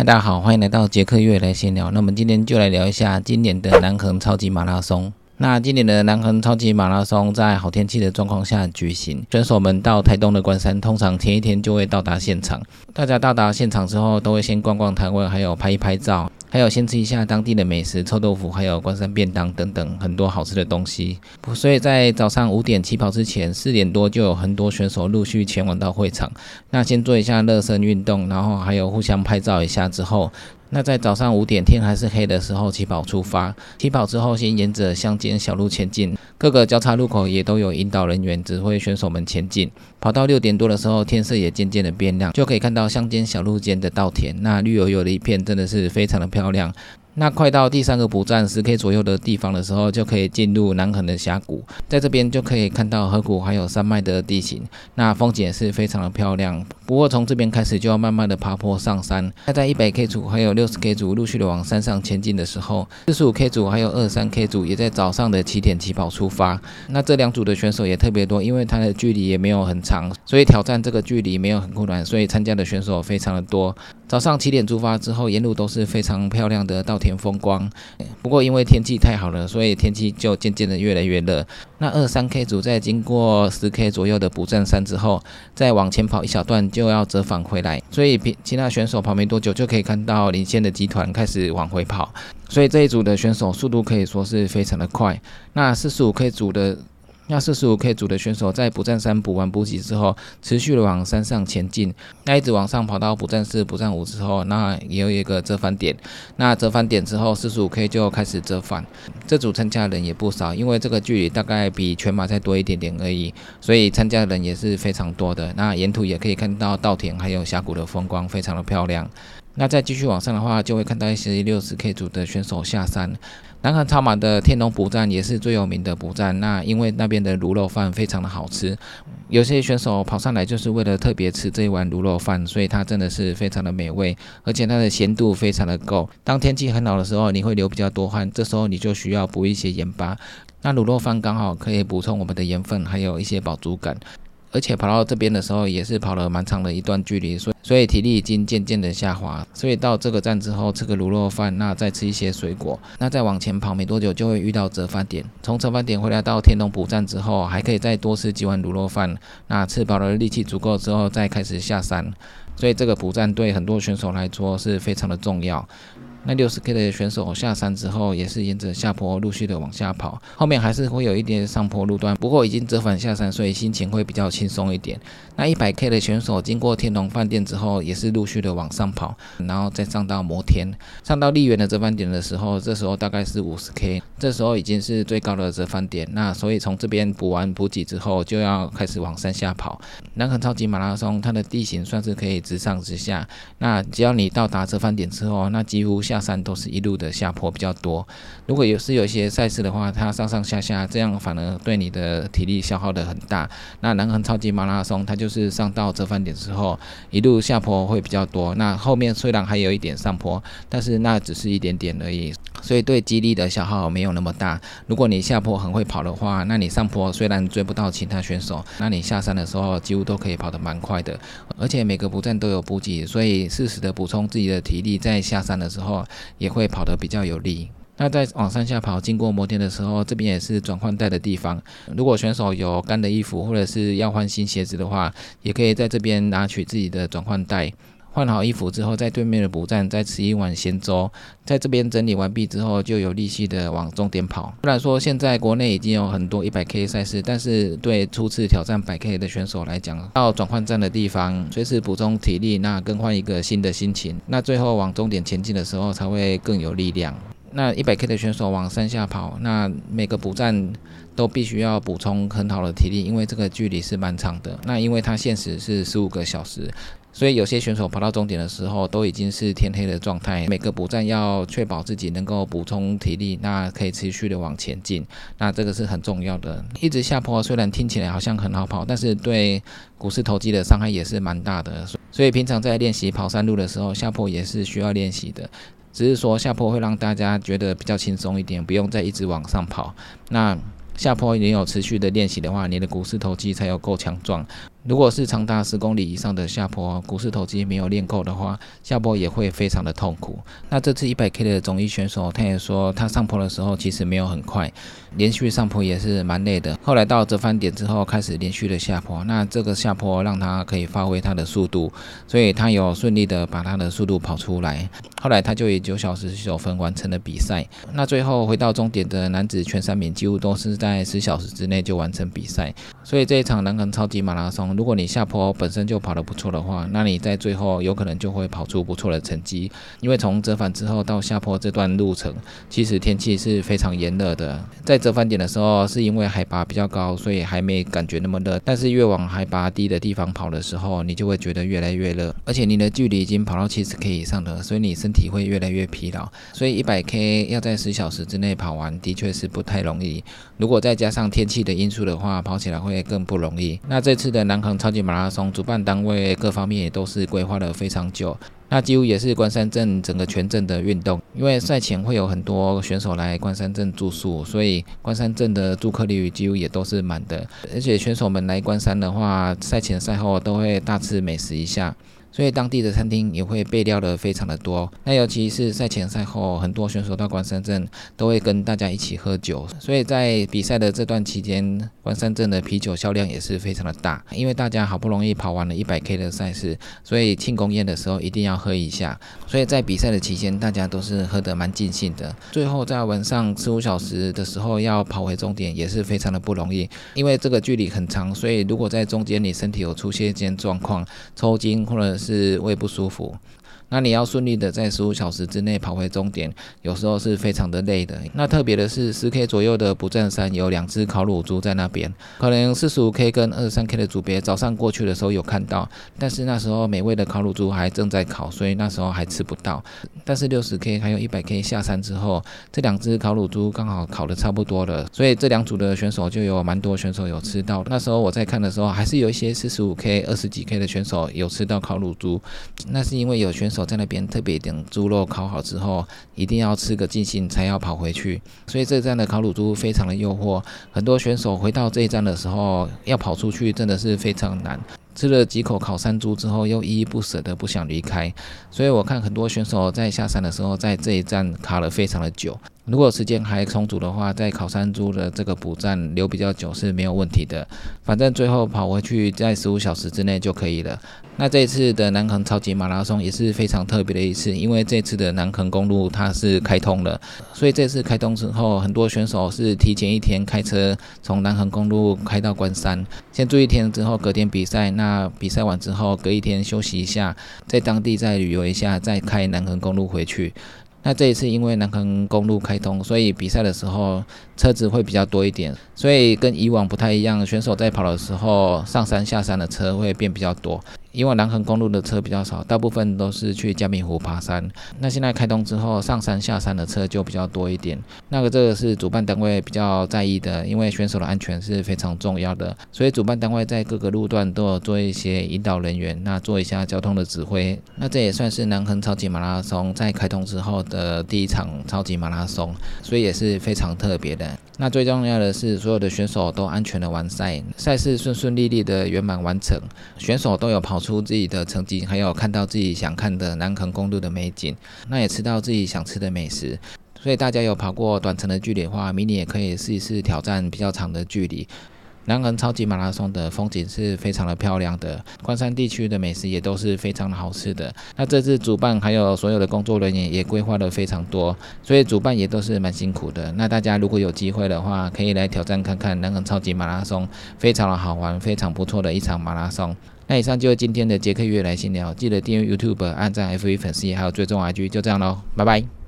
嗨，大家好，欢迎来到杰克月来闲聊。那我们今天就来聊一下今年的南横超级马拉松。那今年的南横超级马拉松在好天气的状况下举行，选手们到台东的关山，通常前一天就会到达现场。大家到达现场之后，都会先逛逛摊位，还有拍一拍照。还有先吃一下当地的美食，臭豆腐，还有关山便当等等很多好吃的东西。所以在早上五点起跑之前，四点多就有很多选手陆续前往到会场。那先做一下热身运动，然后还有互相拍照一下之后。那在早上五点天还是黑的时候起跑出发，起跑之后先沿着乡间小路前进，各个交叉路口也都有引导人员指挥选手们前进。跑到六点多的时候，天色也渐渐的变亮，就可以看到乡间小路间的稻田，那绿油油的一片，真的是非常的漂亮。那快到第三个补站十 K 左右的地方的时候，就可以进入南横的峡谷，在这边就可以看到河谷还有山脉的地形，那风景也是非常的漂亮。不过从这边开始就要慢慢的爬坡上山。那在一百 K 组还有六十 K 组陆续的往山上前进的时候，四十五 K 组还有二三 K 组也在早上的起点起跑出发。那这两组的选手也特别多，因为它的距离也没有很长，所以挑战这个距离没有很困难，所以参加的选手非常的多。早上七点出发之后，沿路都是非常漂亮的稻田风光。不过因为天气太好了，所以天气就渐渐的越来越热。那二三 K 组在经过十 K 左右的补站山之后，再往前跑一小段就要折返回来。所以其他选手跑没多久就可以看到领先的集团开始往回跑。所以这一组的选手速度可以说是非常的快。那四十五 K 组的。那四十五 K 组的选手在补站三补完补给之后，持续的往山上前进，那一直往上跑到补站四、补站五之后，那也有一个折返点。那折返点之后，四十五 K 就开始折返。这组参加的人也不少，因为这个距离大概比全马再多一点点而已，所以参加的人也是非常多的。那沿途也可以看到稻田还有峡谷的风光，非常的漂亮。那再继续往上的话，就会看到一些六十 K 组的选手下山。南韩超马的天龙补站也是最有名的补站，那因为那边的卤肉饭非常的好吃，有些选手跑上来就是为了特别吃这一碗卤肉饭，所以它真的是非常的美味，而且它的咸度非常的够。当天气很好的时候，你会流比较多汗，这时候你就需要补一些盐巴，那卤肉饭刚好可以补充我们的盐分，还有一些饱足感。而且跑到这边的时候，也是跑了蛮长的一段距离，所以所以体力已经渐渐的下滑。所以到这个站之后，吃个卤肉饭，那再吃一些水果，那再往前跑没多久就会遇到折返点。从折返点回来到天龙补站之后，还可以再多吃几碗卤肉饭。那吃饱了，力气足够之后，再开始下山。所以这个补站对很多选手来说是非常的重要。那六十 K 的选手下山之后，也是沿着下坡陆续的往下跑，后面还是会有一点上坡路段，不过已经折返下山，所以心情会比较轻松一点。那一百 K 的选手经过天龙饭店之后，也是陆续的往上跑，然后再上到摩天，上到丽园的折返点的时候，这时候大概是五十 K，这时候已经是最高的折返点。那所以从这边补完补给之后，就要开始往山下跑。南横超级马拉松它的地形算是可以直上直下，那只要你到达折返点之后，那几乎下山都是一路的下坡比较多。如果有是有一些赛事的话，它上上下下，这样反而对你的体力消耗的很大。那南横超级马拉松，它就是上到折返点之后，一路下坡会比较多。那后面虽然还有一点上坡，但是那只是一点点而已，所以对肌力的消耗没有那么大。如果你下坡很会跑的话，那你上坡虽然追不到其他选手，那你下山的时候几乎都可以跑得蛮快的。而且每个补站都有补给，所以适时的补充自己的体力，在下山的时候。也会跑得比较有力。那在往山下跑，经过摩天的时候，这边也是转换带的地方。如果选手有干的衣服，或者是要换新鞋子的话，也可以在这边拿取自己的转换带。换好衣服之后，在对面的补站再吃一碗咸粥，在这边整理完毕之后，就有力气的往终点跑。虽然说现在国内已经有很多一百 K 赛事，但是对初次挑战百 K 的选手来讲，到转换站的地方随时补充体力，那更换一个新的心情，那最后往终点前进的时候才会更有力量。那一百 K 的选手往山下跑，那每个补站都必须要补充很好的体力，因为这个距离是蛮长的。那因为它限时是十五个小时，所以有些选手跑到终点的时候都已经是天黑的状态。每个补站要确保自己能够补充体力，那可以持续的往前进。那这个是很重要的。一直下坡虽然听起来好像很好跑，但是对股四头肌的伤害也是蛮大的。所以平常在练习跑山路的时候，下坡也是需要练习的。只是说下坡会让大家觉得比较轻松一点，不用再一直往上跑。那下坡你有持续的练习的话，你的股四头肌才有够强壮。如果是长达十公里以上的下坡，股四头肌没有练够的话，下坡也会非常的痛苦。那这次一百 K 的总一选手，他也说他上坡的时候其实没有很快，连续上坡也是蛮累的。后来到折返点之后，开始连续的下坡，那这个下坡让他可以发挥他的速度，所以他有顺利的把他的速度跑出来。后来他就以九小时十九分完成了比赛。那最后回到终点的男子全三名几乎都是在十小时之内就完成比赛。所以这一场南港超级马拉松，如果你下坡本身就跑得不错的话，那你在最后有可能就会跑出不错的成绩。因为从折返之后到下坡这段路程，其实天气是非常炎热的。在折返点的时候，是因为海拔比较高，所以还没感觉那么热。但是越往海拔低的地方跑的时候，你就会觉得越来越热，而且你的距离已经跑到七十 K 以上了，所以你身体会越来越疲劳。所以一百 K 要在十小时之内跑完，的确是不太容易。如果再加上天气的因素的话，跑起来会更不容易。那这次的南横超级马拉松主办单位各方面也都是规划了非常久，那几乎也是关山镇整个全镇的运动。因为赛前会有很多选手来关山镇住宿，所以关山镇的住客率几乎也都是满的。而且选手们来关山的话，赛前赛后都会大吃美食一下。所以当地的餐厅也会备料的非常的多，那尤其是赛前赛后，很多选手到关山镇都会跟大家一起喝酒，所以在比赛的这段期间，关山镇的啤酒销量也是非常的大，因为大家好不容易跑完了一百 K 的赛事，所以庆功宴的时候一定要喝一下，所以在比赛的期间，大家都是喝得蛮尽兴的。最后在晚上四五小时的时候要跑回终点，也是非常的不容易，因为这个距离很长，所以如果在中间你身体有出现一些状况，抽筋或者是胃不舒服。那你要顺利的在十五小时之内跑回终点，有时候是非常的累的。那特别的是，十 K 左右的不正山有两只烤乳猪在那边，可能四十五 K 跟二十三 K 的组别早上过去的时候有看到，但是那时候美味的烤乳猪还正在烤，所以那时候还吃不到。但是六十 K 还有一百 K 下山之后，这两只烤乳猪刚好烤的差不多了，所以这两组的选手就有蛮多选手有吃到。那时候我在看的时候，还是有一些四十五 K、二十几 K 的选手有吃到烤乳猪，那是因为有选手。在那边特别等猪肉烤好之后，一定要吃个尽兴才要跑回去，所以这站的烤乳猪非常的诱惑。很多选手回到这一站的时候，要跑出去真的是非常难。吃了几口烤山猪之后，又依依不舍的不想离开，所以我看很多选手在下山的时候，在这一站卡了非常的久。如果时间还充足的话，在烤山猪的这个补站留比较久是没有问题的。反正最后跑回去在十五小时之内就可以了。那这一次的南横超级马拉松也是非常特别的一次，因为这次的南横公路它是开通了，所以这次开通之后，很多选手是提前一天开车从南横公路开到关山，先住一天之后隔天比赛。那比赛完之后隔一天休息一下，在当地再旅游一下，再开南横公路回去。那这一次因为南横公路开通，所以比赛的时候车子会比较多一点，所以跟以往不太一样。选手在跑的时候，上山下山的车会变比较多。因为南横公路的车比较少，大部分都是去嘉明湖爬山。那现在开通之后，上山下山的车就比较多一点。那个这个是主办单位比较在意的，因为选手的安全是非常重要的，所以主办单位在各个路段都有做一些引导人员，那做一下交通的指挥。那这也算是南横超级马拉松在开通之后的第一场超级马拉松，所以也是非常特别的。那最重要的是，所有的选手都安全的完赛，赛事顺顺利利的圆满完成，选手都有跑出自己的成绩，还有看到自己想看的南横公路的美景，那也吃到自己想吃的美食。所以大家有跑过短程的距离的话，明年也可以试一试挑战比较长的距离。南横超级马拉松的风景是非常的漂亮的，关山地区的美食也都是非常的好吃的。那这次主办还有所有的工作人员也规划的非常多，所以主办也都是蛮辛苦的。那大家如果有机会的话，可以来挑战看看南横超级马拉松，非常的好玩，非常不错的一场马拉松。那以上就是今天的杰克月来闲聊，记得订阅 YouTube、按赞 F 一粉丝，还有追踪 IG，就这样喽，拜拜。